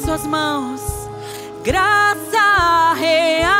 as suas mãos. Graça real.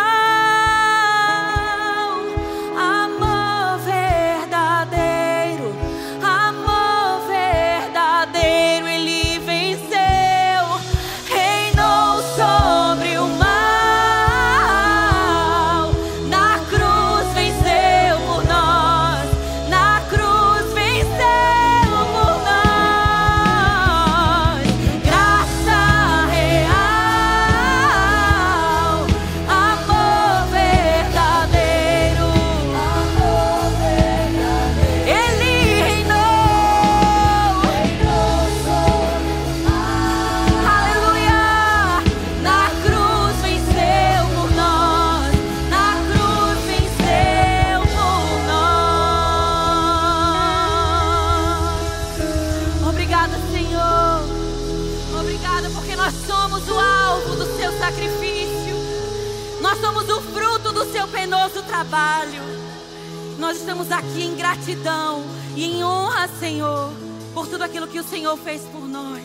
Gratidão e em honra, Senhor, por tudo aquilo que o Senhor fez por nós.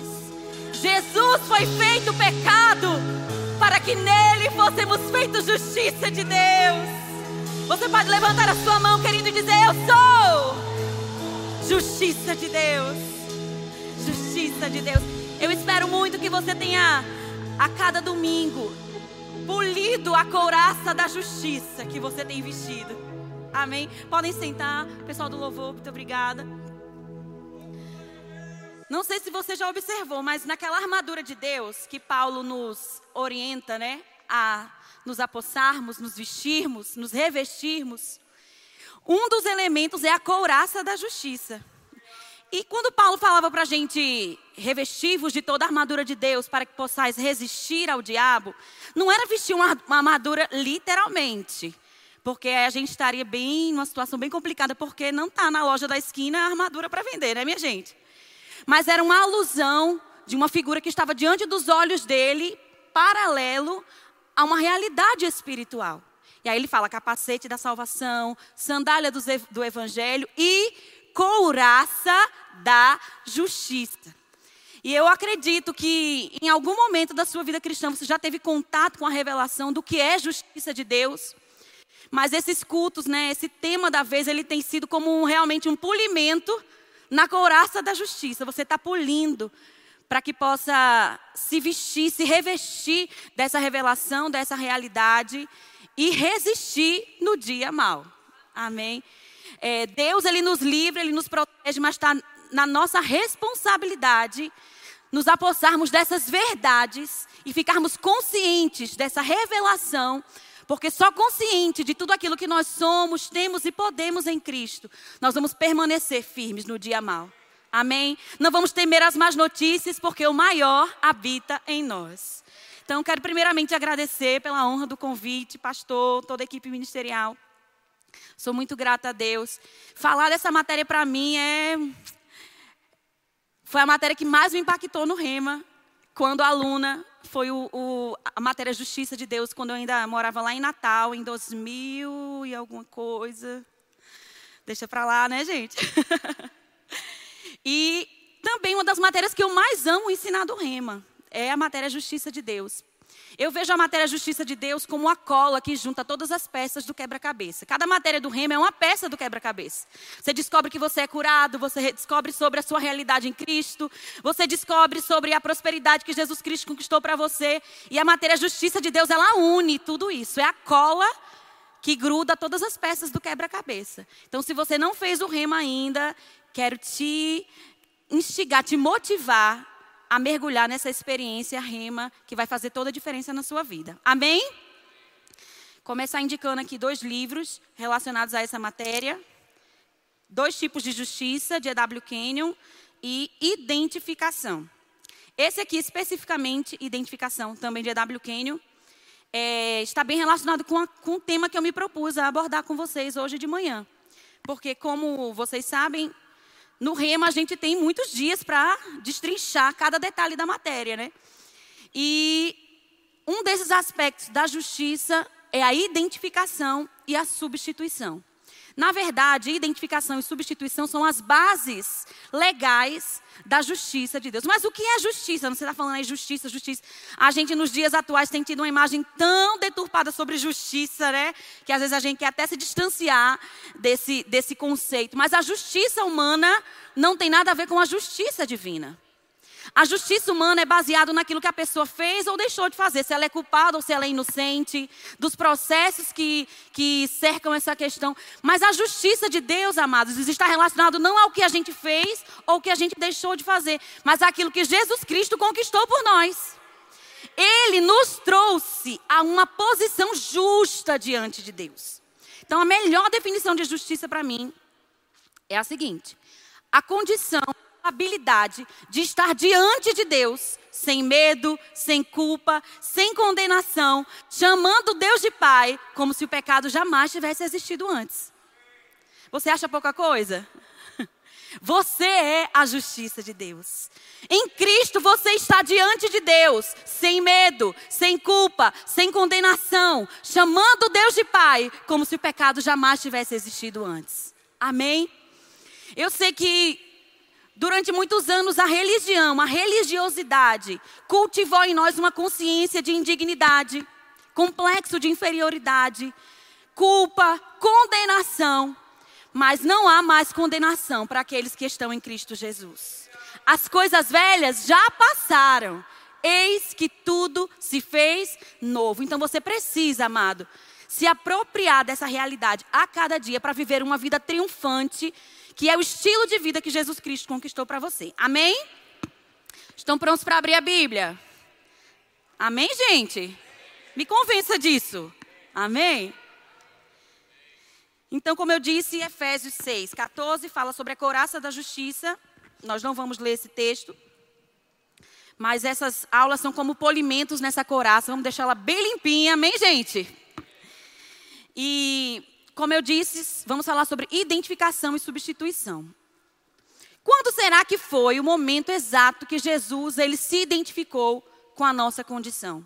Jesus foi feito pecado para que nele fôssemos feitos justiça de Deus. Você pode levantar a sua mão, querido, e dizer: Eu sou justiça de Deus. Justiça de Deus. Eu espero muito que você tenha a cada domingo polido a couraça da justiça que você tem vestido. Amém? Podem sentar, pessoal do louvor, muito obrigada. Não sei se você já observou, mas naquela armadura de Deus que Paulo nos orienta, né, a nos apossarmos, nos vestirmos, nos revestirmos, um dos elementos é a couraça da justiça. E quando Paulo falava para a gente revestir-vos de toda a armadura de Deus para que possais resistir ao diabo, não era vestir uma armadura literalmente. Porque a gente estaria bem numa situação bem complicada, porque não está na loja da esquina a armadura para vender, né, minha gente? Mas era uma alusão de uma figura que estava diante dos olhos dele, paralelo a uma realidade espiritual. E aí ele fala capacete da salvação, sandália do, do evangelho e couraça da justiça. E eu acredito que em algum momento da sua vida cristã você já teve contato com a revelação do que é justiça de Deus. Mas esses cultos, né, esse tema da vez, ele tem sido como um, realmente um polimento na couraça da justiça. Você está polindo para que possa se vestir, se revestir dessa revelação, dessa realidade e resistir no dia mal. Amém? É, Deus, Ele nos livra, Ele nos protege, mas está na nossa responsabilidade nos apossarmos dessas verdades e ficarmos conscientes dessa revelação, porque só consciente de tudo aquilo que nós somos, temos e podemos em Cristo, nós vamos permanecer firmes no dia mal. Amém? Não vamos temer as más notícias, porque o maior habita em nós. Então, quero primeiramente agradecer pela honra do convite, pastor, toda a equipe ministerial. Sou muito grata a Deus. Falar dessa matéria para mim é foi a matéria que mais me impactou no Rema, quando aluna, foi o, o, a matéria Justiça de Deus, quando eu ainda morava lá em Natal, em 2000 e alguma coisa. Deixa para lá, né, gente? e também uma das matérias que eu mais amo ensinar do Rema é a matéria Justiça de Deus. Eu vejo a matéria Justiça de Deus como uma cola que junta todas as peças do quebra-cabeça. Cada matéria do rema é uma peça do quebra-cabeça. Você descobre que você é curado, você descobre sobre a sua realidade em Cristo, você descobre sobre a prosperidade que Jesus Cristo conquistou para você. E a matéria Justiça de Deus, ela une tudo isso. É a cola que gruda todas as peças do quebra-cabeça. Então, se você não fez o rema ainda, quero te instigar, te motivar a mergulhar nessa experiência rema que vai fazer toda a diferença na sua vida. Amém? Começar indicando aqui dois livros relacionados a essa matéria. Dois tipos de justiça, de E.W. Kenyon e identificação. Esse aqui, especificamente, identificação, também de E.W. Kenyon, é, está bem relacionado com, a, com o tema que eu me propus a abordar com vocês hoje de manhã. Porque, como vocês sabem, no rema a gente tem muitos dias para destrinchar cada detalhe da matéria, né? E um desses aspectos da justiça é a identificação e a substituição. Na verdade, identificação e substituição são as bases legais da justiça de Deus. Mas o que é justiça? Você está falando aí justiça, justiça. A gente nos dias atuais tem tido uma imagem tão deturpada sobre justiça, né? Que às vezes a gente quer até se distanciar desse, desse conceito. Mas a justiça humana não tem nada a ver com a justiça divina. A justiça humana é baseada naquilo que a pessoa fez ou deixou de fazer, se ela é culpada ou se ela é inocente, dos processos que, que cercam essa questão. Mas a justiça de Deus, amados, está relacionado não ao que a gente fez ou que a gente deixou de fazer, mas àquilo que Jesus Cristo conquistou por nós. Ele nos trouxe a uma posição justa diante de Deus. Então, a melhor definição de justiça para mim é a seguinte: a condição habilidade de estar diante de Deus, sem medo, sem culpa, sem condenação, chamando Deus de Pai, como se o pecado jamais tivesse existido antes. Você acha pouca coisa? Você é a justiça de Deus. Em Cristo você está diante de Deus, sem medo, sem culpa, sem condenação, chamando Deus de Pai, como se o pecado jamais tivesse existido antes. Amém? Eu sei que Durante muitos anos, a religião, a religiosidade, cultivou em nós uma consciência de indignidade, complexo de inferioridade, culpa, condenação. Mas não há mais condenação para aqueles que estão em Cristo Jesus. As coisas velhas já passaram. Eis que tudo se fez novo. Então você precisa, amado, se apropriar dessa realidade a cada dia para viver uma vida triunfante que é o estilo de vida que Jesus Cristo conquistou para você. Amém? Estão prontos para abrir a Bíblia? Amém, gente? Me convença disso. Amém? Então, como eu disse, Efésios 6, 14 fala sobre a couraça da justiça. Nós não vamos ler esse texto. Mas essas aulas são como polimentos nessa couraça. Vamos deixá-la bem limpinha, amém, gente? E como eu disse, vamos falar sobre identificação e substituição. Quando será que foi o momento exato que Jesus ele se identificou com a nossa condição?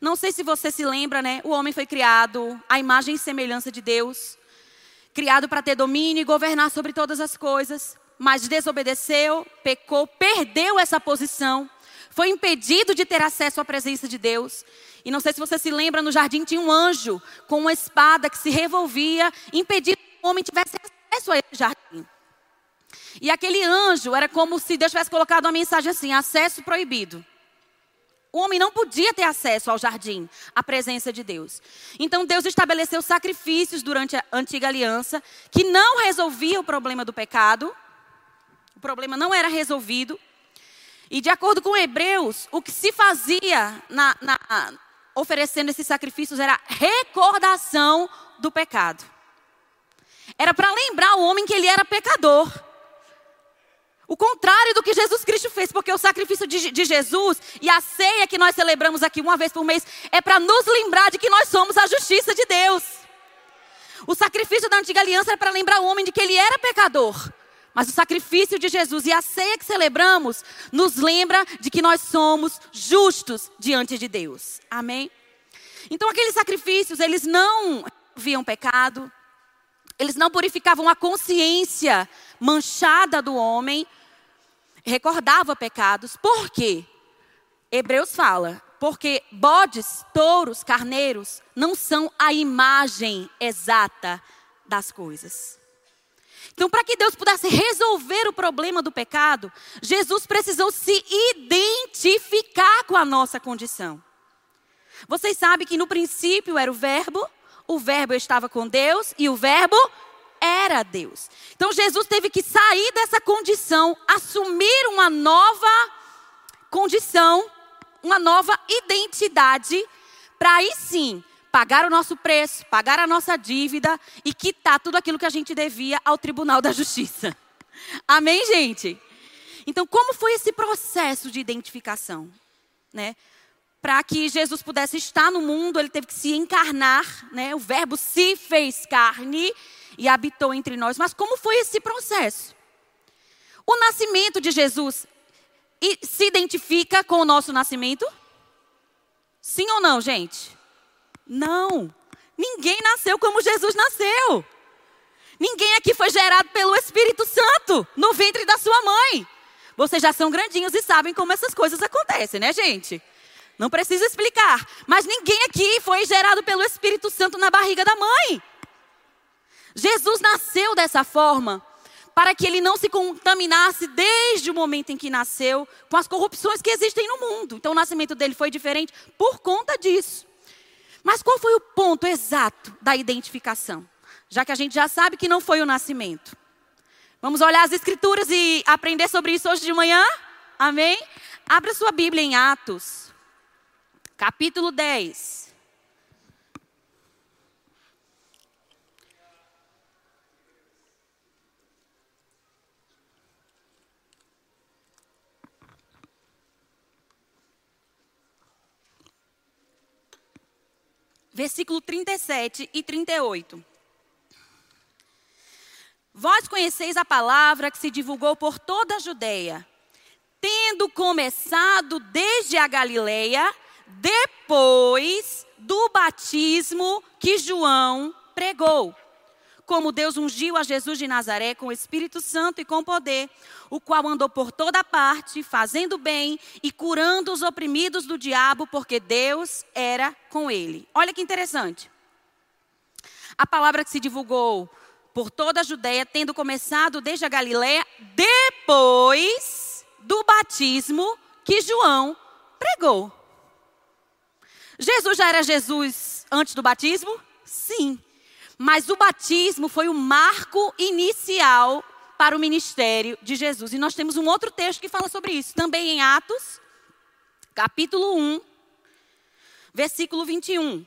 Não sei se você se lembra, né? O homem foi criado à imagem e semelhança de Deus, criado para ter domínio e governar sobre todas as coisas, mas desobedeceu, pecou, perdeu essa posição, foi impedido de ter acesso à presença de Deus e não sei se você se lembra, no jardim tinha um anjo com uma espada que se revolvia, impedindo que o homem tivesse acesso a esse jardim. E aquele anjo era como se Deus tivesse colocado uma mensagem assim: acesso proibido. O homem não podia ter acesso ao jardim, à presença de Deus. Então Deus estabeleceu sacrifícios durante a antiga aliança que não resolvia o problema do pecado. O problema não era resolvido. E de acordo com Hebreus, o que se fazia na, na, oferecendo esses sacrifícios era recordação do pecado. Era para lembrar o homem que ele era pecador. O contrário do que Jesus Cristo fez, porque o sacrifício de, de Jesus e a ceia que nós celebramos aqui uma vez por mês é para nos lembrar de que nós somos a justiça de Deus. O sacrifício da antiga aliança era para lembrar o homem de que ele era pecador. Mas o sacrifício de Jesus e a ceia que celebramos nos lembra de que nós somos justos diante de Deus. Amém? Então aqueles sacrifícios, eles não viam pecado, eles não purificavam a consciência manchada do homem, recordava pecados. Por quê? Hebreus fala, porque bodes, touros, carneiros não são a imagem exata das coisas. Então, para que Deus pudesse resolver o problema do pecado, Jesus precisou se identificar com a nossa condição. Vocês sabem que no princípio era o Verbo, o Verbo estava com Deus e o Verbo era Deus. Então Jesus teve que sair dessa condição, assumir uma nova condição, uma nova identidade, para aí sim pagar o nosso preço, pagar a nossa dívida e quitar tudo aquilo que a gente devia ao Tribunal da Justiça. Amém, gente? Então, como foi esse processo de identificação? Né? Para que Jesus pudesse estar no mundo, ele teve que se encarnar, né? O verbo se fez carne e habitou entre nós. Mas como foi esse processo? O nascimento de Jesus se identifica com o nosso nascimento? Sim ou não, gente? Não. Ninguém nasceu como Jesus nasceu. Ninguém aqui foi gerado pelo Espírito Santo no ventre da sua mãe. Vocês já são grandinhos e sabem como essas coisas acontecem, né, gente? Não precisa explicar. Mas ninguém aqui foi gerado pelo Espírito Santo na barriga da mãe. Jesus nasceu dessa forma para que ele não se contaminasse desde o momento em que nasceu com as corrupções que existem no mundo. Então o nascimento dele foi diferente por conta disso. Mas qual foi o ponto exato da identificação? Já que a gente já sabe que não foi o nascimento. Vamos olhar as escrituras e aprender sobre isso hoje de manhã? Amém? Abra sua Bíblia em Atos, capítulo 10. Versículo 37 e 38. Vós conheceis a palavra que se divulgou por toda a Judéia, tendo começado desde a Galileia, depois do batismo que João pregou como Deus ungiu a Jesus de Nazaré com o Espírito Santo e com poder, o qual andou por toda parte, fazendo bem e curando os oprimidos do diabo, porque Deus era com ele. Olha que interessante. A palavra que se divulgou por toda a Judéia, tendo começado desde a Galiléia, depois do batismo que João pregou. Jesus já era Jesus antes do batismo? Sim. Mas o batismo foi o marco inicial para o ministério de Jesus. E nós temos um outro texto que fala sobre isso, também em Atos, capítulo 1, versículo 21.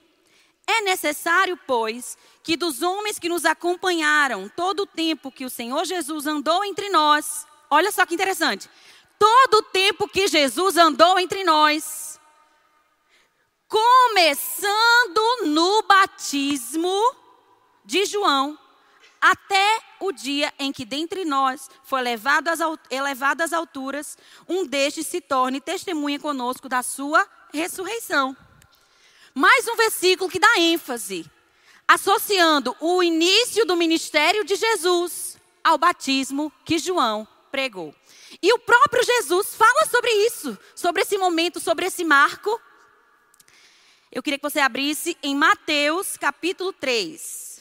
É necessário, pois, que dos homens que nos acompanharam todo o tempo que o Senhor Jesus andou entre nós, olha só que interessante, todo o tempo que Jesus andou entre nós, começando no batismo, de João até o dia em que dentre nós foi elevado às, elevado às alturas, um destes se torne testemunha conosco da sua ressurreição. Mais um versículo que dá ênfase, associando o início do ministério de Jesus ao batismo que João pregou. E o próprio Jesus fala sobre isso, sobre esse momento, sobre esse marco. Eu queria que você abrisse em Mateus capítulo 3.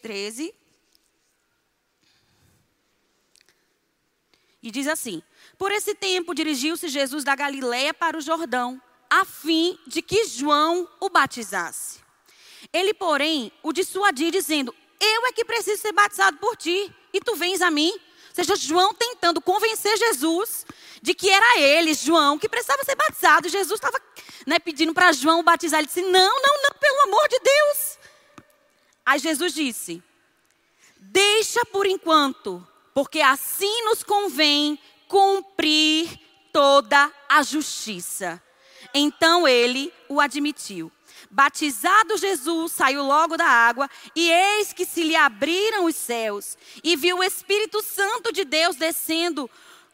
Treze E diz assim: Por esse tempo dirigiu-se Jesus da Galiléia para o Jordão, a fim de que João o batizasse. Ele, porém, o dissuadia, dizendo: Eu é que preciso ser batizado por ti, e tu vens a mim. Ou seja, João tentando convencer Jesus de que era ele, João, que precisava ser batizado. Jesus estava né, pedindo para João batizar. Ele disse: Não, não, não, pelo amor de Deus. Aí Jesus disse: Deixa por enquanto, porque assim nos convém cumprir toda a justiça. Então ele o admitiu. Batizado Jesus, saiu logo da água, e eis que se lhe abriram os céus, e viu o Espírito Santo de Deus descendo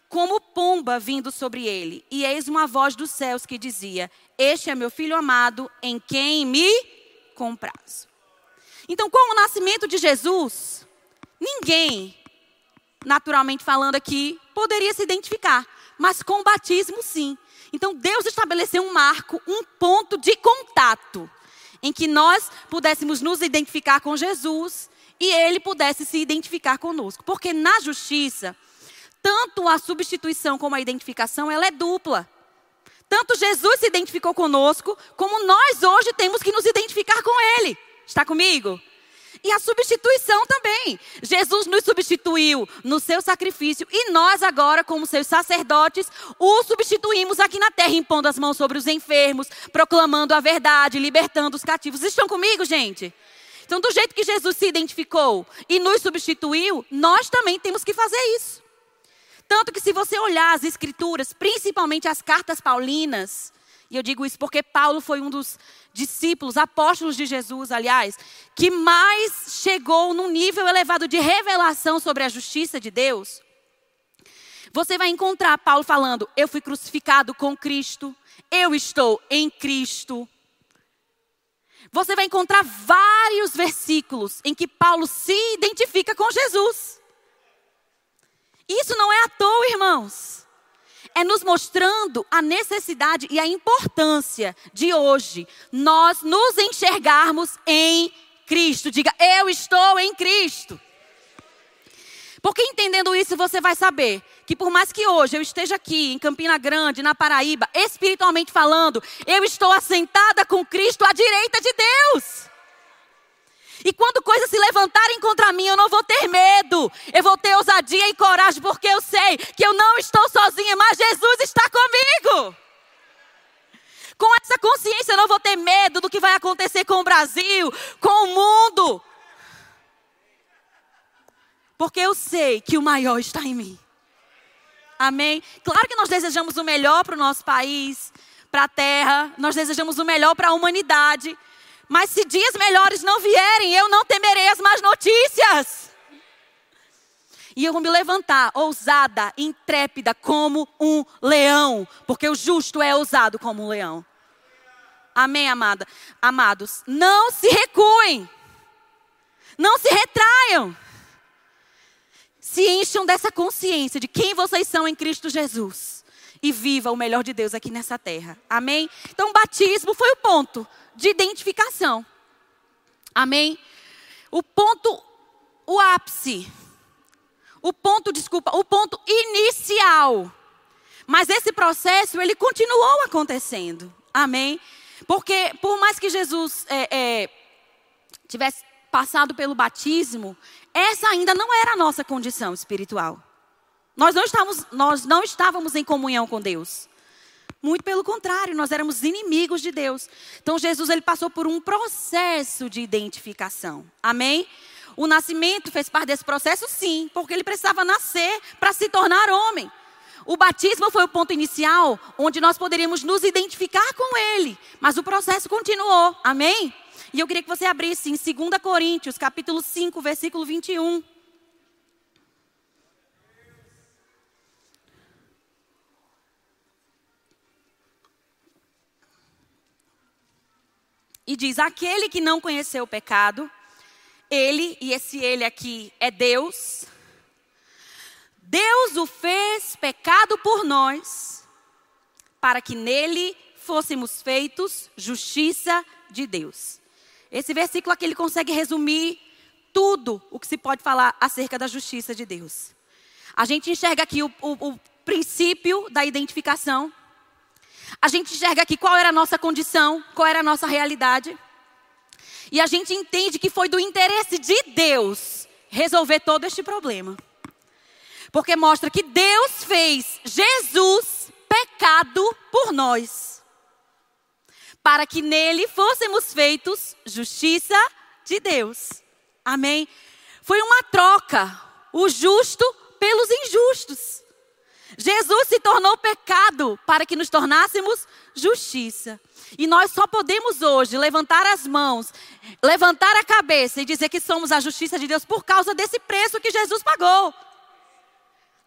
como pomba vindo sobre ele. E eis uma voz dos céus que dizia: Este é meu filho amado, em quem me comprazo. Então, com o nascimento de Jesus, ninguém, naturalmente falando aqui, poderia se identificar, mas com o batismo, sim. Então, Deus estabeleceu um marco, um ponto de contato, em que nós pudéssemos nos identificar com Jesus e ele pudesse se identificar conosco. Porque na justiça, tanto a substituição como a identificação, ela é dupla. Tanto Jesus se identificou conosco, como nós hoje temos que nos identificar com Ele. Está comigo? E a substituição também. Jesus nos substituiu no seu sacrifício e nós agora, como seus sacerdotes, o substituímos aqui na terra, impondo as mãos sobre os enfermos, proclamando a verdade, libertando os cativos. Estão comigo, gente? Então, do jeito que Jesus se identificou e nos substituiu, nós também temos que fazer isso. Tanto que se você olhar as escrituras, principalmente as cartas paulinas, e eu digo isso porque Paulo foi um dos discípulos, apóstolos de Jesus, aliás, que mais chegou num nível elevado de revelação sobre a justiça de Deus. Você vai encontrar Paulo falando: Eu fui crucificado com Cristo, eu estou em Cristo. Você vai encontrar vários versículos em que Paulo se identifica com Jesus. Isso não é à toa, irmãos. É nos mostrando a necessidade e a importância de hoje nós nos enxergarmos em Cristo. Diga, eu estou em Cristo. Porque entendendo isso, você vai saber que por mais que hoje eu esteja aqui em Campina Grande, na Paraíba, espiritualmente falando, eu estou assentada com Cristo à direita de Deus. E quando coisas se levantarem contra mim, eu não vou ter medo. Eu vou ter ousadia e coragem, porque eu sei que eu não estou sozinha, mas Jesus está comigo. Com essa consciência, eu não vou ter medo do que vai acontecer com o Brasil, com o mundo. Porque eu sei que o maior está em mim. Amém? Claro que nós desejamos o melhor para o nosso país, para a terra, nós desejamos o melhor para a humanidade. Mas se dias melhores não vierem, eu não temerei as más notícias. E eu vou me levantar, ousada, intrépida, como um leão, porque o justo é ousado como um leão. Amém, amada? Amados, não se recuem, não se retraiam se encham dessa consciência de quem vocês são em Cristo Jesus e viva o melhor de Deus aqui nessa terra. Amém? Então, o batismo foi o ponto de identificação. Amém? O ponto, o ápice. O ponto, desculpa, o ponto inicial. Mas esse processo, ele continuou acontecendo. Amém? Porque, por mais que Jesus é, é, tivesse passado pelo batismo, essa ainda não era a nossa condição espiritual. Nós não estávamos, nós não estávamos em comunhão com Deus. Muito pelo contrário, nós éramos inimigos de Deus. Então Jesus ele passou por um processo de identificação. Amém? O nascimento fez parte desse processo, sim, porque ele precisava nascer para se tornar homem. O batismo foi o ponto inicial onde nós poderíamos nos identificar com ele, mas o processo continuou. Amém? E eu queria que você abrisse em 2 Coríntios, capítulo 5, versículo 21. E diz: aquele que não conheceu o pecado, ele, e esse ele aqui é Deus, Deus o fez pecado por nós, para que nele fôssemos feitos justiça de Deus. Esse versículo aqui ele consegue resumir tudo o que se pode falar acerca da justiça de Deus. A gente enxerga aqui o, o, o princípio da identificação. A gente enxerga aqui qual era a nossa condição, qual era a nossa realidade. E a gente entende que foi do interesse de Deus resolver todo este problema. Porque mostra que Deus fez Jesus pecado por nós para que nele fôssemos feitos justiça de Deus. Amém? Foi uma troca, o justo pelos injustos. Jesus se tornou pecado para que nos tornássemos justiça. E nós só podemos hoje levantar as mãos, levantar a cabeça e dizer que somos a justiça de Deus por causa desse preço que Jesus pagou.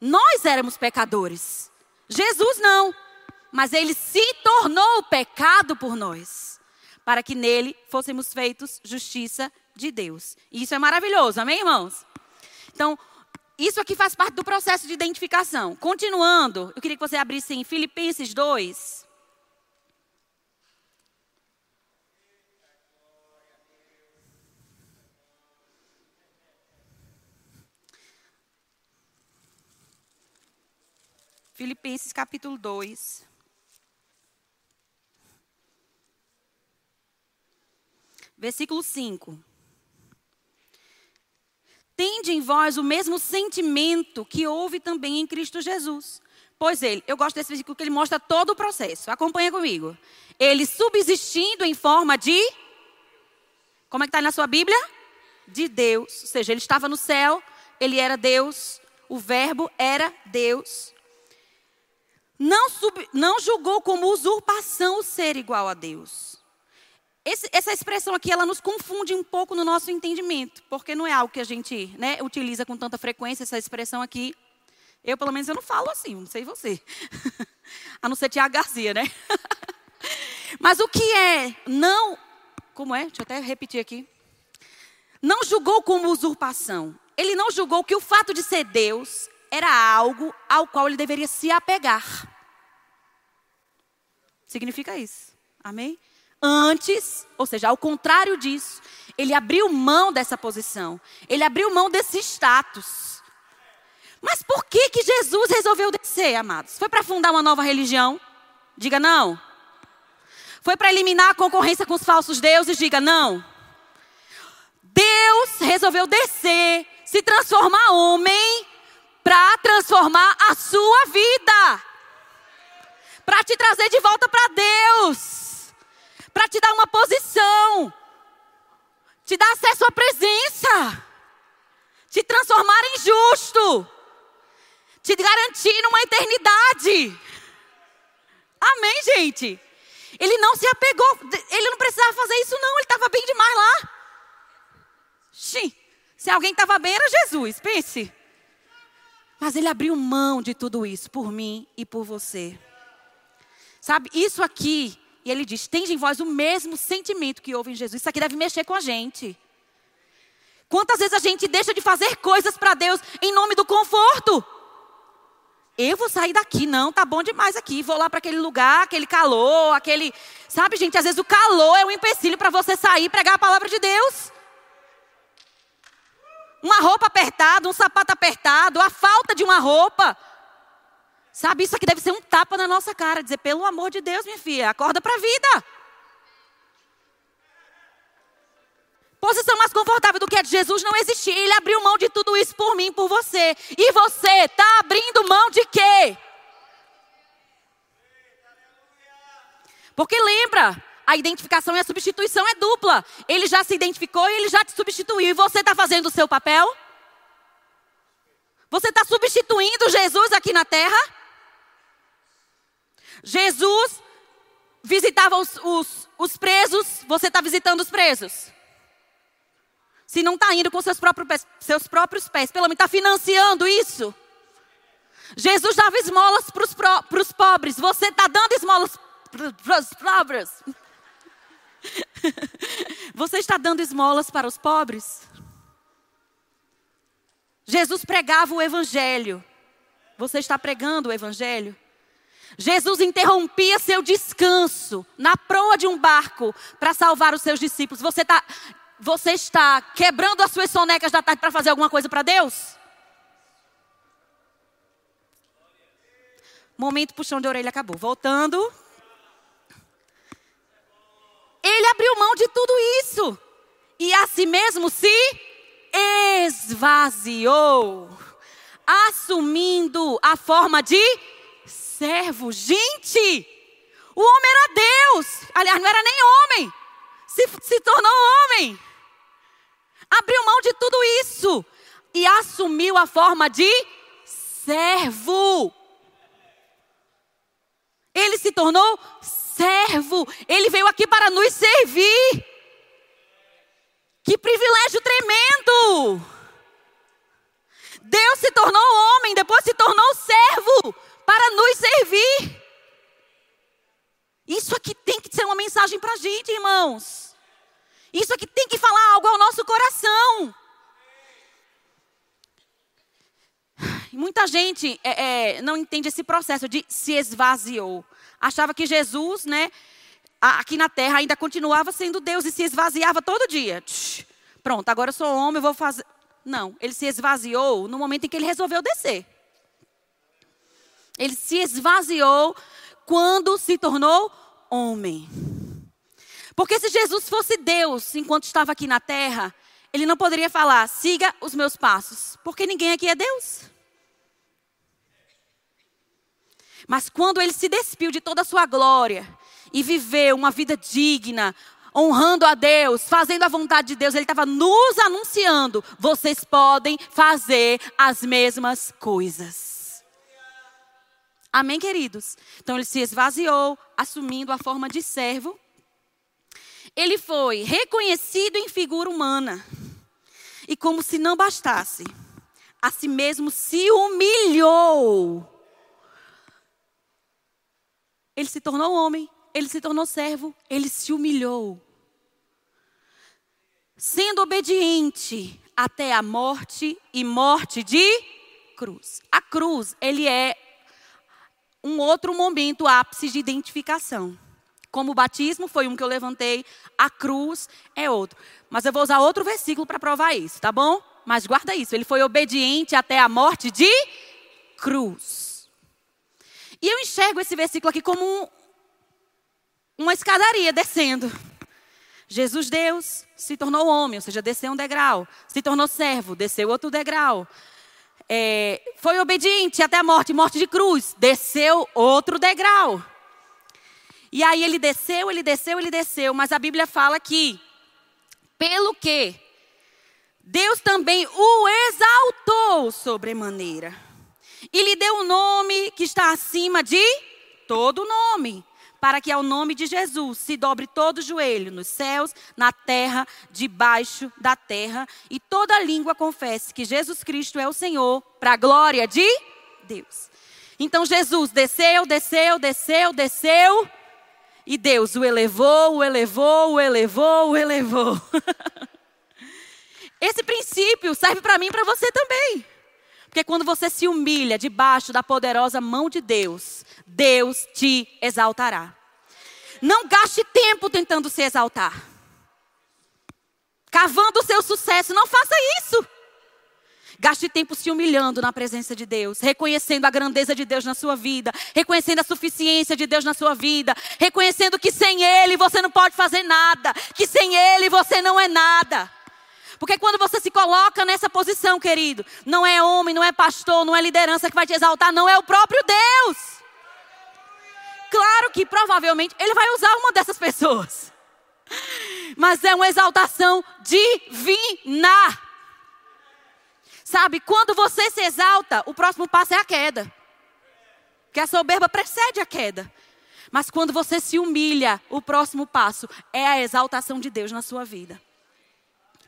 Nós éramos pecadores. Jesus não mas ele se tornou pecado por nós, para que nele fôssemos feitos justiça de Deus. E isso é maravilhoso, amém, irmãos? Então, isso aqui faz parte do processo de identificação. Continuando, eu queria que você abrisse em Filipenses 2. Filipenses capítulo 2. Versículo 5. Tende em vós o mesmo sentimento que houve também em Cristo Jesus. Pois ele, eu gosto desse versículo que ele mostra todo o processo. Acompanha comigo. Ele subsistindo em forma de. Como é que está na sua Bíblia? De Deus. Ou seja, ele estava no céu, ele era Deus, o Verbo era Deus. Não, sub, não julgou como usurpação o ser igual a Deus esse, essa expressão aqui, ela nos confunde um pouco no nosso entendimento, porque não é algo que a gente né, utiliza com tanta frequência, essa expressão aqui. Eu, pelo menos, eu não falo assim, não sei você. A não ser Tiago Garcia, né? Mas o que é não. Como é? Deixa eu até repetir aqui. Não julgou como usurpação. Ele não julgou que o fato de ser Deus era algo ao qual ele deveria se apegar. Significa isso. Amém? Antes, ou seja, ao contrário disso, ele abriu mão dessa posição. Ele abriu mão desse status. Mas por que que Jesus resolveu descer, amados? Foi para fundar uma nova religião? Diga não. Foi para eliminar a concorrência com os falsos deuses? Diga não. Deus resolveu descer, se transformar homem, para transformar a sua vida. Para te trazer de volta para Deus. Para te dar uma posição. Te dar acesso à presença. Te transformar em justo. Te garantir uma eternidade. Amém, gente? Ele não se apegou, ele não precisava fazer isso, não, ele estava bem demais lá. Sim, se alguém estava bem era Jesus, pense. Mas ele abriu mão de tudo isso por mim e por você. Sabe, isso aqui, e ele diz: tende em vós o mesmo sentimento que houve em Jesus. Isso aqui deve mexer com a gente. Quantas vezes a gente deixa de fazer coisas para Deus em nome do conforto? Eu vou sair daqui, não, tá bom demais aqui. Vou lá para aquele lugar, aquele calor, aquele. Sabe, gente, às vezes o calor é um empecilho para você sair e pregar a palavra de Deus. Uma roupa apertada, um sapato apertado, a falta de uma roupa. Sabe, isso aqui deve ser um tapa na nossa cara, dizer, pelo amor de Deus, minha filha, acorda para a vida. Posição mais confortável do que a de Jesus não existia. Ele abriu mão de tudo isso por mim, por você. E você está abrindo mão de quê? Porque lembra, a identificação e a substituição é dupla. Ele já se identificou e ele já te substituiu. E você está fazendo o seu papel? Você está substituindo Jesus aqui na terra? Jesus visitava os, os, os presos, você está visitando os presos? Se não está indo com seus próprios pés, seus próprios pés, pelo menos está financiando isso. Jesus dava esmolas para os pobres. Você está dando esmolas para os pobres? Você está dando esmolas para os pobres? Jesus pregava o evangelho. Você está pregando o evangelho? Jesus interrompia seu descanso na proa de um barco para salvar os seus discípulos. Você está você está quebrando as suas sonecas da tarde para fazer alguma coisa para Deus? Momento puxão de orelha acabou. Voltando. Ele abriu mão de tudo isso. E a si mesmo se esvaziou. Assumindo a forma de servo. Gente, o homem era Deus. Aliás, não era nem homem. Se, se tornou homem abriu mão de tudo isso e assumiu a forma de servo. Ele se tornou servo. Ele veio aqui para nos servir. Que privilégio tremendo! Deus se tornou homem, depois se tornou servo para nos servir. Isso aqui tem que ser uma mensagem para a gente, irmãos. Isso aqui tem que falar algo ao nosso coração. Muita gente é, é, não entende esse processo de se esvaziou. Achava que Jesus, né, aqui na terra ainda continuava sendo Deus e se esvaziava todo dia. Pronto, agora eu sou homem, vou fazer. Não, ele se esvaziou no momento em que ele resolveu descer. Ele se esvaziou quando se tornou homem. Porque se Jesus fosse Deus enquanto estava aqui na terra, ele não poderia falar, siga os meus passos, porque ninguém aqui é Deus. Mas quando ele se despiu de toda a sua glória e viveu uma vida digna, honrando a Deus, fazendo a vontade de Deus, ele estava nos anunciando: vocês podem fazer as mesmas coisas. Amém, queridos? Então ele se esvaziou, assumindo a forma de servo ele foi reconhecido em figura humana. E como se não bastasse, a si mesmo se humilhou. Ele se tornou homem, ele se tornou servo, ele se humilhou. Sendo obediente até a morte e morte de cruz. A cruz, ele é um outro momento ápice de identificação. Como o batismo foi um que eu levantei, a cruz é outro. Mas eu vou usar outro versículo para provar isso, tá bom? Mas guarda isso, ele foi obediente até a morte de cruz. E eu enxergo esse versículo aqui como um, uma escadaria descendo. Jesus Deus se tornou homem, ou seja, desceu um degrau. Se tornou servo, desceu outro degrau. É, foi obediente até a morte, morte de cruz, desceu outro degrau. E aí ele desceu, ele desceu, ele desceu, mas a Bíblia fala que, pelo que Deus também o exaltou sobremaneira. E lhe deu um nome que está acima de todo nome, para que ao nome de Jesus se dobre todo o joelho nos céus, na terra, debaixo da terra, e toda língua confesse que Jesus Cristo é o Senhor, para a glória de Deus. Então Jesus desceu, desceu, desceu, desceu, e Deus o elevou, o elevou, o elevou, o elevou. Esse princípio serve para mim e para você também. Porque quando você se humilha debaixo da poderosa mão de Deus, Deus te exaltará. Não gaste tempo tentando se exaltar. Cavando o seu sucesso, não faça isso. Gaste tempo se humilhando na presença de Deus, reconhecendo a grandeza de Deus na sua vida, reconhecendo a suficiência de Deus na sua vida, reconhecendo que sem Ele você não pode fazer nada, que sem Ele você não é nada. Porque quando você se coloca nessa posição, querido, não é homem, não é pastor, não é liderança que vai te exaltar, não é o próprio Deus. Claro que provavelmente ele vai usar uma dessas pessoas. Mas é uma exaltação divina. Sabe, quando você se exalta, o próximo passo é a queda. Que a soberba precede a queda. Mas quando você se humilha, o próximo passo é a exaltação de Deus na sua vida.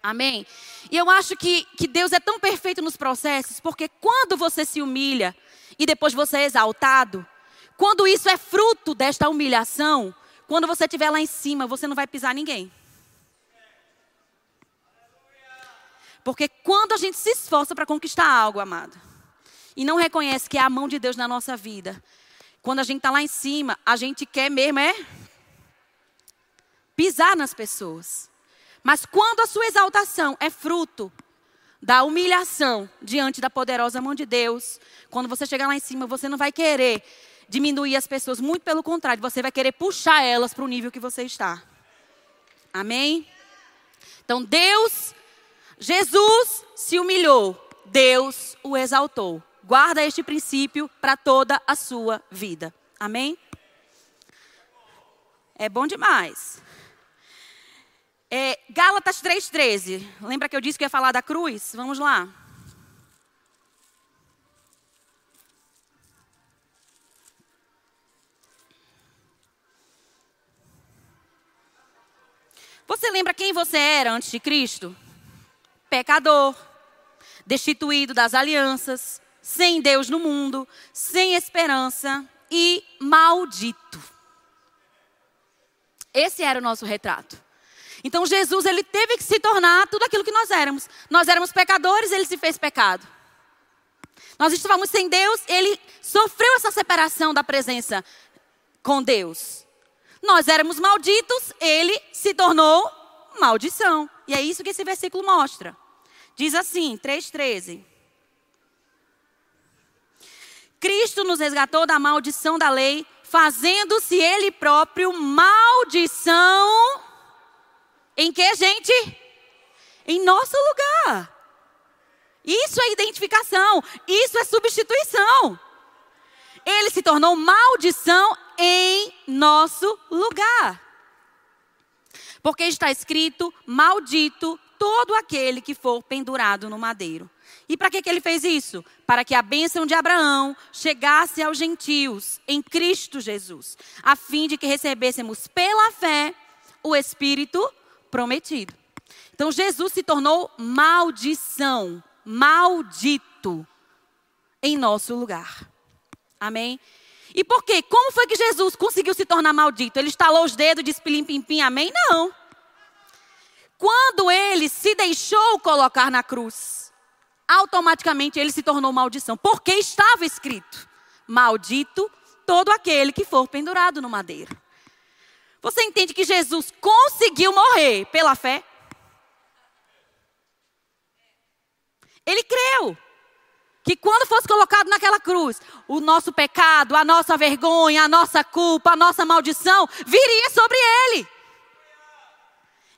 Amém? E eu acho que, que Deus é tão perfeito nos processos, porque quando você se humilha e depois você é exaltado, quando isso é fruto desta humilhação, quando você estiver lá em cima, você não vai pisar ninguém. Porque quando a gente se esforça para conquistar algo, amado, e não reconhece que é a mão de Deus na nossa vida, quando a gente está lá em cima, a gente quer mesmo é pisar nas pessoas. Mas quando a sua exaltação é fruto da humilhação diante da poderosa mão de Deus, quando você chegar lá em cima, você não vai querer diminuir as pessoas, muito pelo contrário, você vai querer puxar elas para o nível que você está. Amém? Então Deus Jesus se humilhou, Deus o exaltou. Guarda este princípio para toda a sua vida. Amém? É bom demais. É, Gálatas 3,13. Lembra que eu disse que ia falar da cruz? Vamos lá. Você lembra quem você era antes de Cristo? Pecador, destituído das alianças, sem Deus no mundo, sem esperança e maldito. Esse era o nosso retrato. Então Jesus ele teve que se tornar tudo aquilo que nós éramos. Nós éramos pecadores, ele se fez pecado. Nós estávamos sem Deus, ele sofreu essa separação da presença com Deus. Nós éramos malditos, ele se tornou maldição. E é isso que esse versículo mostra. Diz assim, 3,13. Cristo nos resgatou da maldição da lei, fazendo-se Ele próprio maldição. Em que, gente? Em nosso lugar. Isso é identificação, isso é substituição. Ele se tornou maldição em nosso lugar. Porque está escrito: maldito todo aquele que for pendurado no madeiro. E para que, que ele fez isso? Para que a bênção de Abraão chegasse aos gentios em Cristo Jesus, a fim de que recebêssemos pela fé o Espírito prometido. Então Jesus se tornou maldição, maldito. em nosso lugar. Amém? E por quê? Como foi que Jesus conseguiu se tornar maldito? Ele estalou os dedos e disse pilim pim pim, amém? Não. Quando ele se deixou colocar na cruz, automaticamente ele se tornou maldição. Porque estava escrito: Maldito todo aquele que for pendurado no madeiro. Você entende que Jesus conseguiu morrer pela fé? Ele creu que quando fosse colocado naquela cruz, o nosso pecado, a nossa vergonha, a nossa culpa, a nossa maldição viria sobre ele.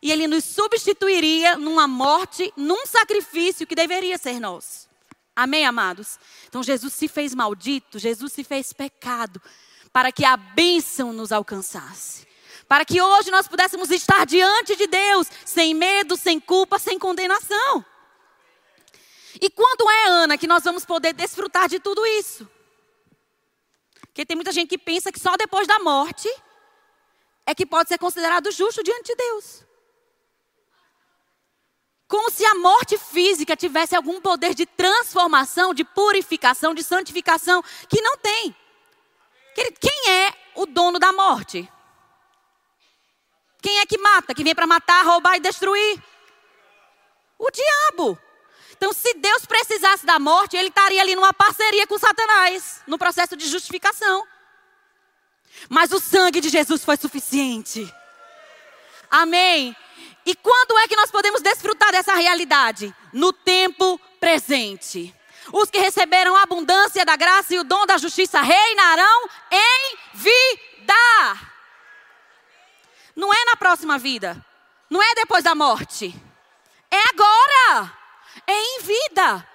E ele nos substituiria numa morte, num sacrifício que deveria ser nosso. Amém, amados? Então Jesus se fez maldito, Jesus se fez pecado, para que a bênção nos alcançasse. Para que hoje nós pudéssemos estar diante de Deus, sem medo, sem culpa, sem condenação. E quando é, Ana, que nós vamos poder desfrutar de tudo isso? Porque tem muita gente que pensa que só depois da morte é que pode ser considerado justo diante de Deus. Como se a morte física tivesse algum poder de transformação, de purificação, de santificação, que não tem. Quem é o dono da morte? Quem é que mata? Que vem para matar, roubar e destruir? O diabo. Então, se Deus precisasse da morte, ele estaria ali numa parceria com Satanás, no processo de justificação. Mas o sangue de Jesus foi suficiente. Amém. E quando é que nós podemos desfrutar dessa realidade? No tempo presente. Os que receberam a abundância da graça e o dom da justiça reinarão em vida. Não é na próxima vida. Não é depois da morte. É agora é em vida.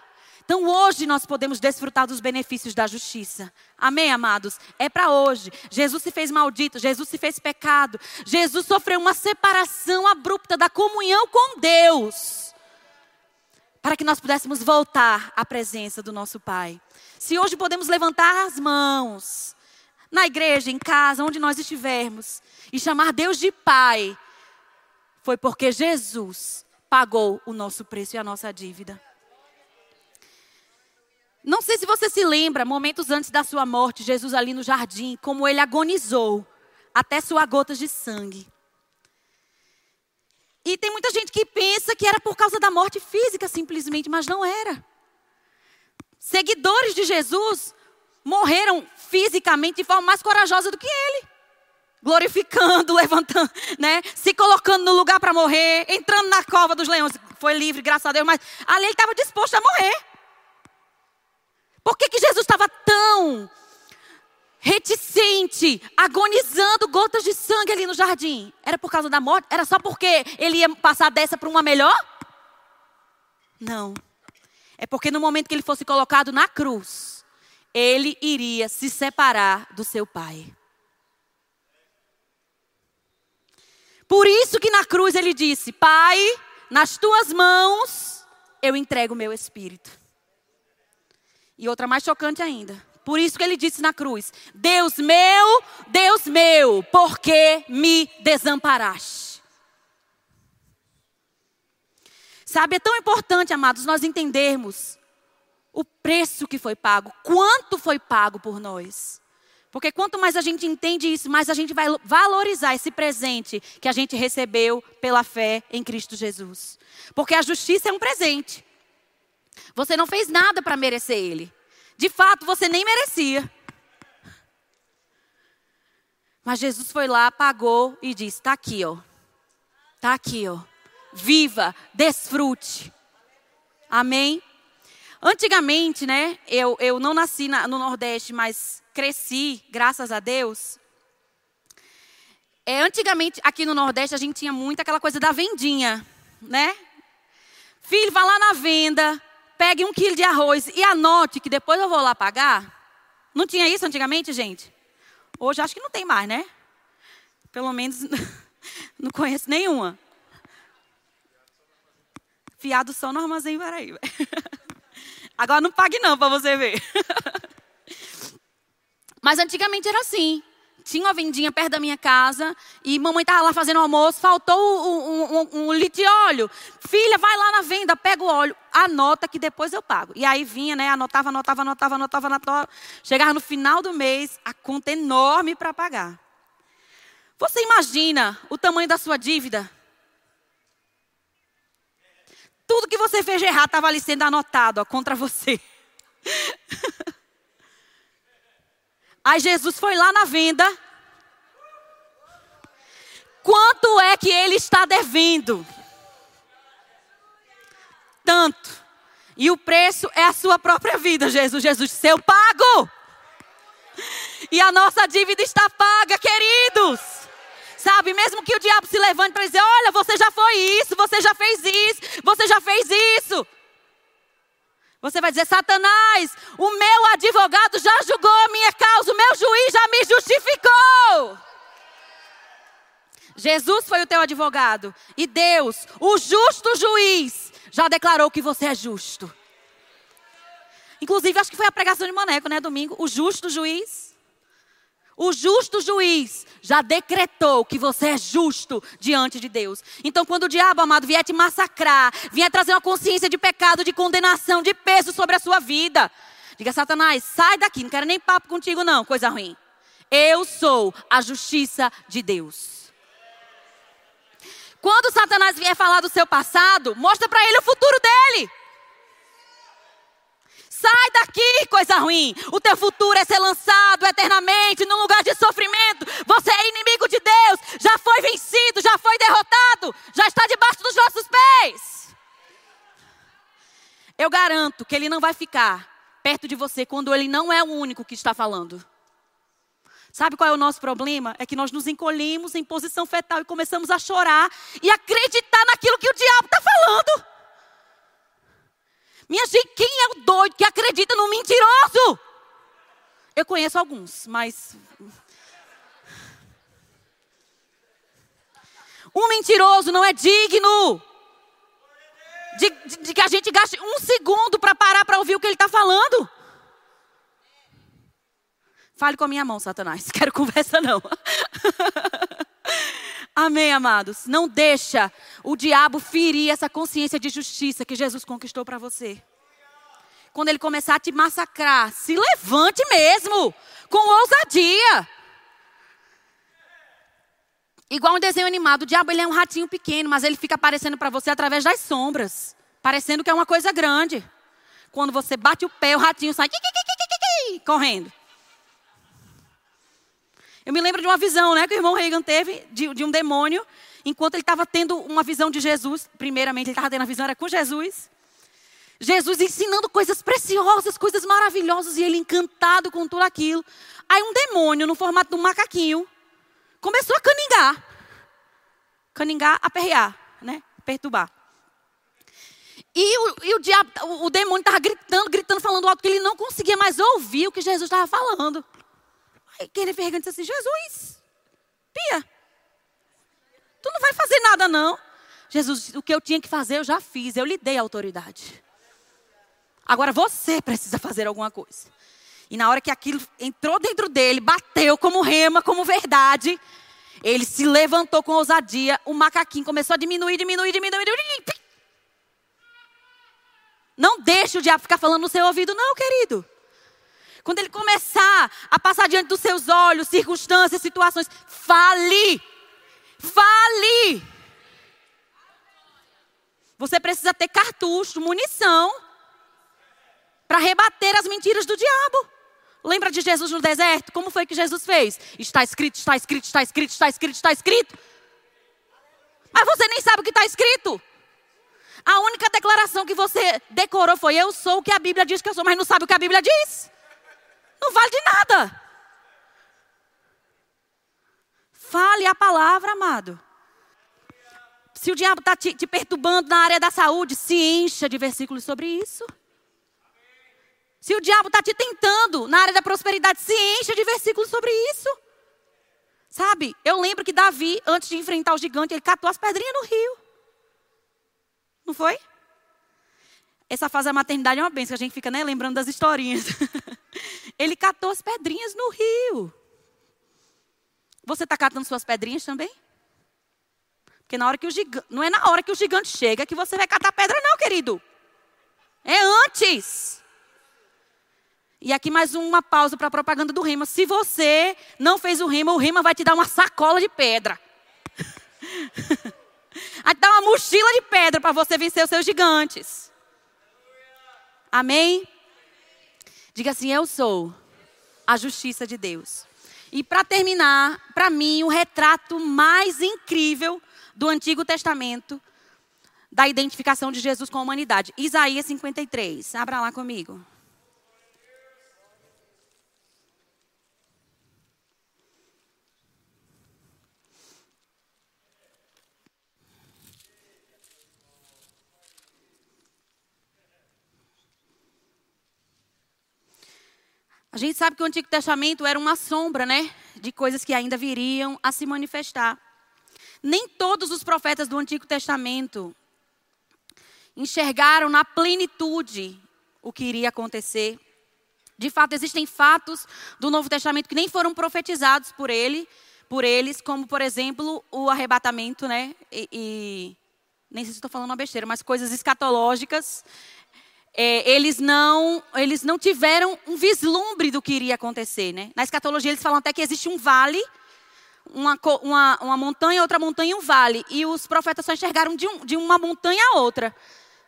Então hoje nós podemos desfrutar dos benefícios da justiça. Amém, amados? É para hoje. Jesus se fez maldito, Jesus se fez pecado. Jesus sofreu uma separação abrupta da comunhão com Deus. Para que nós pudéssemos voltar à presença do nosso Pai. Se hoje podemos levantar as mãos, na igreja, em casa, onde nós estivermos, e chamar Deus de Pai, foi porque Jesus pagou o nosso preço e a nossa dívida. Não sei se você se lembra, momentos antes da sua morte, Jesus ali no jardim, como ele agonizou até suar gotas de sangue. E tem muita gente que pensa que era por causa da morte física simplesmente, mas não era. Seguidores de Jesus morreram fisicamente de forma mais corajosa do que ele glorificando, levantando, né? Se colocando no lugar para morrer, entrando na cova dos leões. Foi livre, graças a Deus, mas ali ele estava disposto a morrer. Por que, que Jesus estava tão reticente, agonizando gotas de sangue ali no jardim? Era por causa da morte? Era só porque ele ia passar dessa para uma melhor? Não. É porque no momento que ele fosse colocado na cruz, ele iria se separar do seu pai. Por isso que na cruz ele disse: Pai, nas tuas mãos eu entrego o meu espírito. E outra mais chocante ainda. Por isso que ele disse na cruz: Deus meu, Deus meu, por que me desamparaste? Sabe, é tão importante, amados, nós entendermos o preço que foi pago, quanto foi pago por nós. Porque quanto mais a gente entende isso, mais a gente vai valorizar esse presente que a gente recebeu pela fé em Cristo Jesus. Porque a justiça é um presente. Você não fez nada para merecer ele. De fato, você nem merecia. Mas Jesus foi lá, pagou e disse: está aqui, ó. Está aqui, ó. Viva, desfrute. Amém? Antigamente, né, eu, eu não nasci na, no Nordeste, mas cresci, graças a Deus. É, antigamente, aqui no Nordeste, a gente tinha muito aquela coisa da vendinha, né? Filho, vá lá na venda, pegue um quilo de arroz e anote que depois eu vou lá pagar. Não tinha isso antigamente, gente? Hoje acho que não tem mais, né? Pelo menos não conheço nenhuma. Fiado só no armazém Paraíba. Agora não pague não para você ver. Mas antigamente era assim. Tinha uma vendinha perto da minha casa e mamãe estava lá fazendo almoço, faltou um, um, um, um, litro de óleo. Filha, vai lá na venda, pega o óleo, anota que depois eu pago. E aí vinha, né? Anotava, anotava, anotava, anotava, anotava. Chegava no final do mês, a conta enorme para pagar. Você imagina o tamanho da sua dívida? Tudo que você fez de errado estava ali sendo anotado ó, contra você. Aí Jesus foi lá na venda. Quanto é que ele está devendo? Tanto. E o preço é a sua própria vida, Jesus. Jesus disse: Eu pago. E a nossa dívida está paga, queridos. Sabe, mesmo que o diabo se levante para dizer: Olha, você já foi isso, você já fez isso, você já fez isso. Você vai dizer: Satanás, o meu advogado já julgou a minha causa, o meu juiz já me justificou. Jesus foi o teu advogado. E Deus, o justo juiz, já declarou que você é justo. Inclusive, acho que foi a pregação de Maneco, né, domingo? O justo juiz. O justo juiz já decretou que você é justo diante de Deus. Então, quando o diabo, amado, vier te massacrar, vier trazer uma consciência de pecado, de condenação, de peso sobre a sua vida, diga, Satanás, sai daqui, não quero nem papo contigo, não, coisa ruim. Eu sou a justiça de Deus. Quando Satanás vier falar do seu passado, mostra para ele o futuro dele. Sai daqui, coisa ruim. O teu futuro é ser lançado eternamente num lugar de sofrimento. Você é inimigo de Deus. Já foi vencido, já foi derrotado. Já está debaixo dos nossos pés. Eu garanto que ele não vai ficar perto de você quando ele não é o único que está falando. Sabe qual é o nosso problema? É que nós nos encolhemos em posição fetal e começamos a chorar e acreditar naquilo que o diabo está falando. Minha gente, quem é o doido que acredita no mentiroso? Eu conheço alguns, mas. Um mentiroso não é digno de, de, de que a gente gaste um segundo para parar para ouvir o que ele está falando. Fale com a minha mão, Satanás. Quero conversa, não. Amém, amados? Não deixa o diabo ferir essa consciência de justiça que Jesus conquistou para você. Quando ele começar a te massacrar, se levante mesmo, com ousadia. Igual um desenho animado, o diabo ele é um ratinho pequeno, mas ele fica aparecendo para você através das sombras, parecendo que é uma coisa grande. Quando você bate o pé, o ratinho sai correndo. Eu me lembro de uma visão né, que o irmão Reagan teve de, de um demônio, enquanto ele estava tendo uma visão de Jesus. Primeiramente, ele estava tendo a visão, era com Jesus. Jesus ensinando coisas preciosas, coisas maravilhosas, e ele encantado com tudo aquilo. Aí um demônio, no formato de um macaquinho, começou a caningar. Caningar, aperrear, né? Perturbar. E o, e o diabo, o, o demônio estava gritando, gritando, falando alto, que ele não conseguia mais ouvir o que Jesus estava falando. Aí ele vergonha disse assim: Jesus, Pia, tu não vai fazer nada não. Jesus, o que eu tinha que fazer eu já fiz, eu lhe dei autoridade. Agora você precisa fazer alguma coisa. E na hora que aquilo entrou dentro dele, bateu como rema, como verdade, ele se levantou com ousadia, o macaquinho começou a diminuir, diminuir, diminuir, diminuir. Não deixe o diabo ficar falando no seu ouvido, não, querido. Quando ele começar a passar diante dos seus olhos, circunstâncias, situações, fale. Fale. Você precisa ter cartucho, munição para rebater as mentiras do diabo. Lembra de Jesus no deserto? Como foi que Jesus fez? Está escrito, está escrito, está escrito, está escrito, está escrito. Mas você nem sabe o que está escrito. A única declaração que você decorou foi: Eu sou o que a Bíblia diz que eu sou, mas não sabe o que a Bíblia diz. Não vale de nada. Fale a palavra, amado. Se o diabo está te, te, perturbando na área da saúde, se encha de versículos sobre isso. Se o diabo está te tentando na área da prosperidade, se encha de versículos sobre isso. Sabe, eu lembro que Davi, antes de enfrentar o gigante, ele catou as pedrinhas no rio. Não foi? Essa fase da maternidade é uma benção, a gente fica né, lembrando das historinhas. Ele catou as pedrinhas no rio. Você está catando suas pedrinhas também? Porque na hora que o gigante, não é na hora que o gigante chega que você vai catar pedra, não, querido. É antes. E aqui mais uma pausa para a propaganda do Rema. Se você não fez o Rema, o Rema vai te dar uma sacola de pedra. vai te dar uma mochila de pedra para você vencer os seus gigantes. Amém? Diga assim: Eu sou a justiça de Deus. E para terminar, para mim, o retrato mais incrível do Antigo Testamento da identificação de Jesus com a humanidade. Isaías 53. Abra lá comigo. A gente sabe que o Antigo Testamento era uma sombra, né? De coisas que ainda viriam a se manifestar. Nem todos os profetas do Antigo Testamento enxergaram na plenitude o que iria acontecer. De fato, existem fatos do Novo Testamento que nem foram profetizados por ele, por eles, como por exemplo o arrebatamento, né? E, e nem sei se estou falando uma besteira, mas coisas escatológicas é, eles, não, eles não tiveram um vislumbre do que iria acontecer. Né? Na escatologia, eles falam até que existe um vale, uma, uma, uma montanha, outra montanha e um vale. E os profetas só enxergaram de, um, de uma montanha a outra.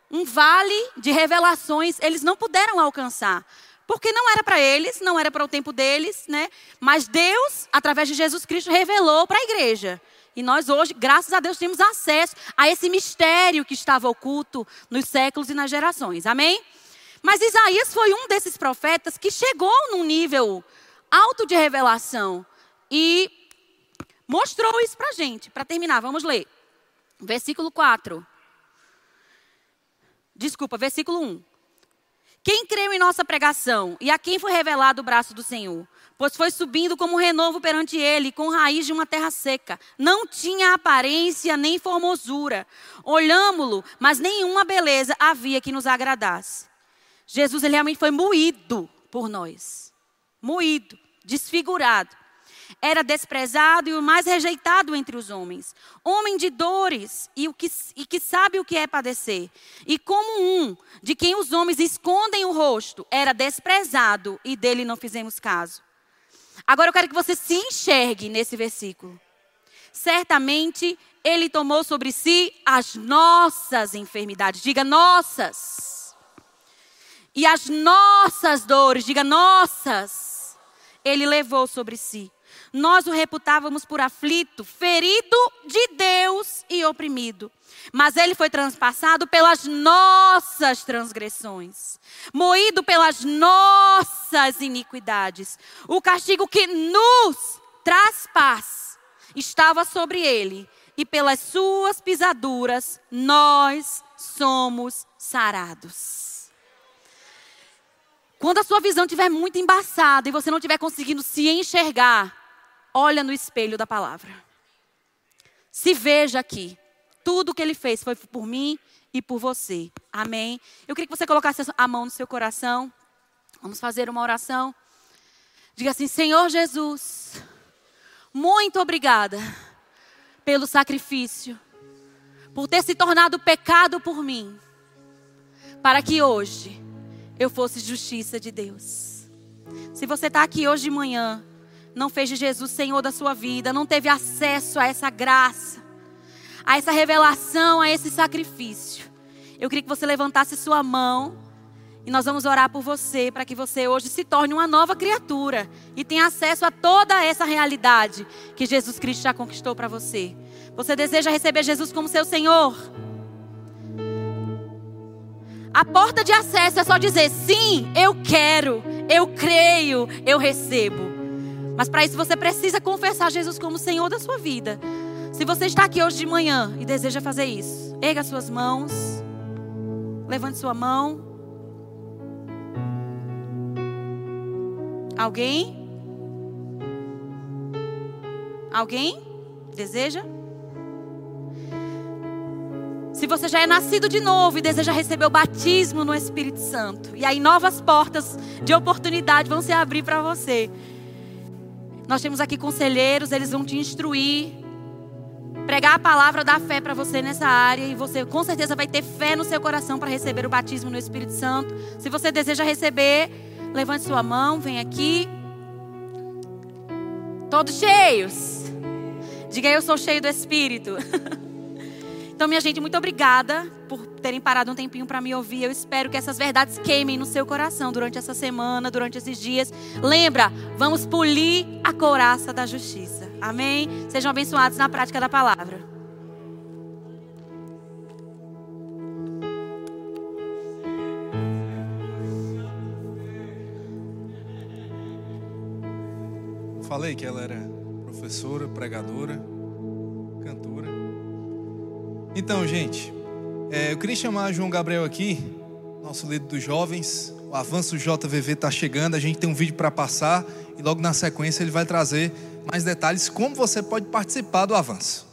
Um vale de revelações eles não puderam alcançar. Porque não era para eles, não era para o tempo deles, né? Mas Deus, através de Jesus Cristo, revelou para a igreja. E nós hoje, graças a Deus, temos acesso a esse mistério que estava oculto nos séculos e nas gerações. Amém? Mas Isaías foi um desses profetas que chegou num nível alto de revelação e mostrou isso para a gente. Para terminar, vamos ler. Versículo 4. Desculpa, versículo 1. Quem creu em nossa pregação e a quem foi revelado o braço do Senhor? Pois foi subindo como renovo perante ele, com raiz de uma terra seca. Não tinha aparência nem formosura. Olhámo-lo, mas nenhuma beleza havia que nos agradasse. Jesus ele realmente foi moído por nós. Moído, desfigurado. Era desprezado e o mais rejeitado entre os homens. Homem de dores e, o que, e que sabe o que é padecer. E como um de quem os homens escondem o rosto, era desprezado e dele não fizemos caso. Agora eu quero que você se enxergue nesse versículo. Certamente ele tomou sobre si as nossas enfermidades. Diga nossas. E as nossas dores. Diga nossas. Ele levou sobre si. Nós o reputávamos por aflito, ferido de Deus e oprimido. Mas ele foi transpassado pelas nossas transgressões, moído pelas nossas iniquidades. O castigo que nos traz paz estava sobre ele, e pelas suas pisaduras nós somos sarados. Quando a sua visão estiver muito embaçada e você não estiver conseguindo se enxergar, olha no espelho da palavra. Se veja aqui. Tudo que ele fez foi por mim e por você. Amém? Eu queria que você colocasse a mão no seu coração. Vamos fazer uma oração. Diga assim: Senhor Jesus, muito obrigada pelo sacrifício, por ter se tornado pecado por mim, para que hoje eu fosse justiça de Deus. Se você está aqui hoje de manhã, não fez de Jesus Senhor da sua vida, não teve acesso a essa graça, a essa revelação, a esse sacrifício, eu queria que você levantasse sua mão e nós vamos orar por você para que você hoje se torne uma nova criatura e tenha acesso a toda essa realidade que Jesus Cristo já conquistou para você. Você deseja receber Jesus como seu Senhor? A porta de acesso é só dizer sim, eu quero, eu creio, eu recebo. Mas para isso você precisa confessar Jesus como Senhor da sua vida. Se você está aqui hoje de manhã e deseja fazer isso, erga suas mãos. Levante sua mão. Alguém? Alguém? Deseja? Se você já é nascido de novo e deseja receber o batismo no Espírito Santo, e aí novas portas de oportunidade vão se abrir para você. Nós temos aqui conselheiros, eles vão te instruir, pregar a palavra da fé para você nessa área e você com certeza vai ter fé no seu coração para receber o batismo no Espírito Santo. Se você deseja receber, levante sua mão, vem aqui. Todos cheios. Diga eu sou cheio do Espírito. Então, minha gente, muito obrigada por terem parado um tempinho para me ouvir. Eu espero que essas verdades queimem no seu coração durante essa semana, durante esses dias. Lembra, vamos polir a couraça da justiça. Amém? Sejam abençoados na prática da palavra. Falei que ela era professora, pregadora, cantora. Então, gente, é, eu queria chamar João Gabriel aqui, nosso líder dos jovens. O avanço JVV está chegando, a gente tem um vídeo para passar e logo na sequência ele vai trazer mais detalhes como você pode participar do avanço.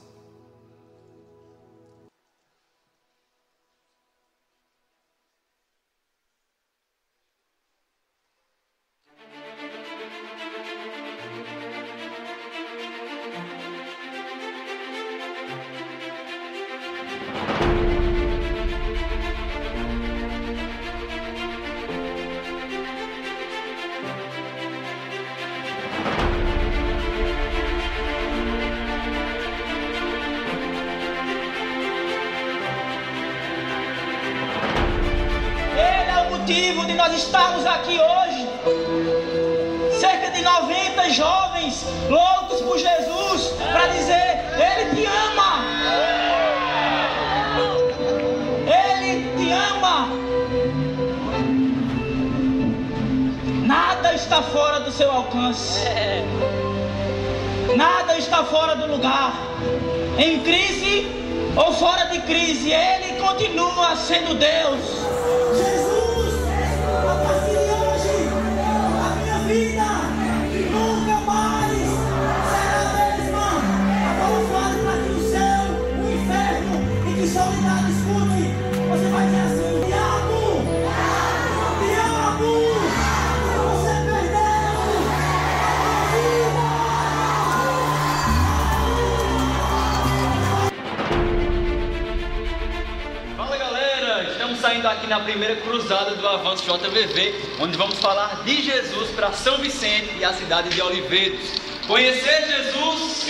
Primeira cruzada do Avanço JVV, onde vamos falar de Jesus para São Vicente e a cidade de Oliveiros. Conhecer Jesus?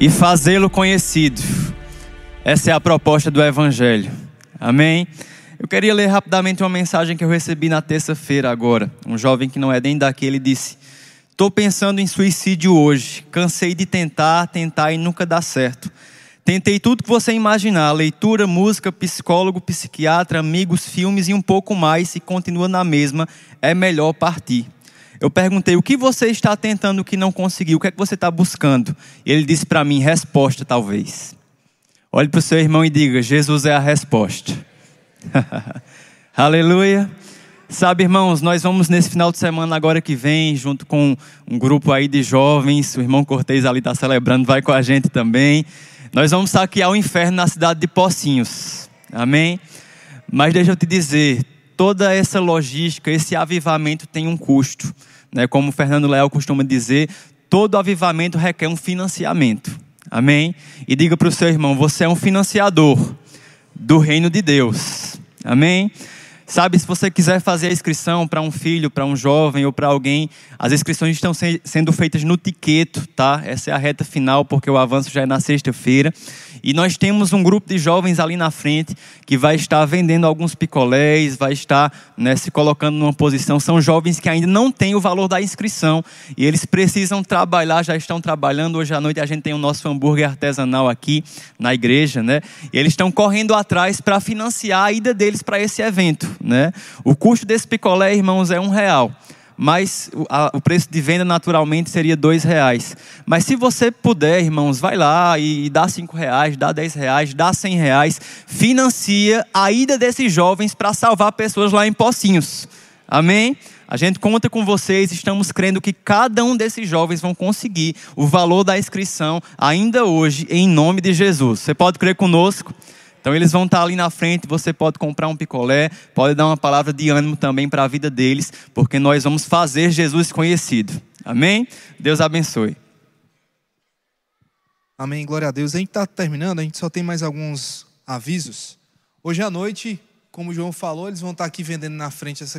e fazê-lo conhecido. Essa é a proposta do Evangelho. Amém? Queria ler rapidamente uma mensagem que eu recebi na terça-feira agora. Um jovem que não é nem daqui, ele disse: Estou pensando em suicídio hoje. Cansei de tentar, tentar e nunca dá certo. Tentei tudo que você imaginar: leitura, música, psicólogo, psiquiatra, amigos, filmes e um pouco mais, e continua na mesma. É melhor partir. Eu perguntei: o que você está tentando que não conseguiu? O que é que você está buscando? E ele disse para mim: resposta, talvez. Olhe para o seu irmão e diga: Jesus é a resposta. Aleluia. Sabe, irmãos, nós vamos nesse final de semana agora que vem, junto com um grupo aí de jovens, o irmão Cortez ali está celebrando, vai com a gente também. Nós vamos saquear o inferno na cidade de Pocinhos. Amém? Mas deixa eu te dizer, toda essa logística, esse avivamento tem um custo. Né? Como o Fernando Leal costuma dizer, todo avivamento requer um financiamento. Amém? E diga para o seu irmão: você é um financiador do reino de Deus. Amém? Sabe, se você quiser fazer a inscrição para um filho, para um jovem ou para alguém, as inscrições estão se- sendo feitas no Tiqueto, tá? Essa é a reta final, porque o avanço já é na sexta-feira. E nós temos um grupo de jovens ali na frente que vai estar vendendo alguns picolés, vai estar né, se colocando numa posição. São jovens que ainda não têm o valor da inscrição e eles precisam trabalhar, já estão trabalhando. Hoje à noite a gente tem o nosso hambúrguer artesanal aqui na igreja, né? E eles estão correndo atrás para financiar a ida deles para esse evento, né? O custo desse picolé, irmãos, é um real mas o, preço de venda naturalmente seria dois reais. Mas se você puder, irmãos, vai lá e, e dá cinco reais, dá dez reais, dá cem reais, financia a ida desses jovens para salvar pessoas lá em Pocinhos. Amém? A gente conta com vocês, estamos crendo que cada um desses jovens vão conseguir o valor da inscrição ainda hoje, em nome de Jesus. Você pode crer conosco? Então eles vão estar ali na frente, você pode comprar um picolé, pode dar uma palavra de ânimo também para a vida deles, porque nós vamos fazer Jesus conhecido. Amém? Deus abençoe. Amém, glória a Deus. A gente está terminando, a gente só tem mais alguns avisos. Hoje à noite, como o João falou, eles vão estar aqui vendendo na frente essa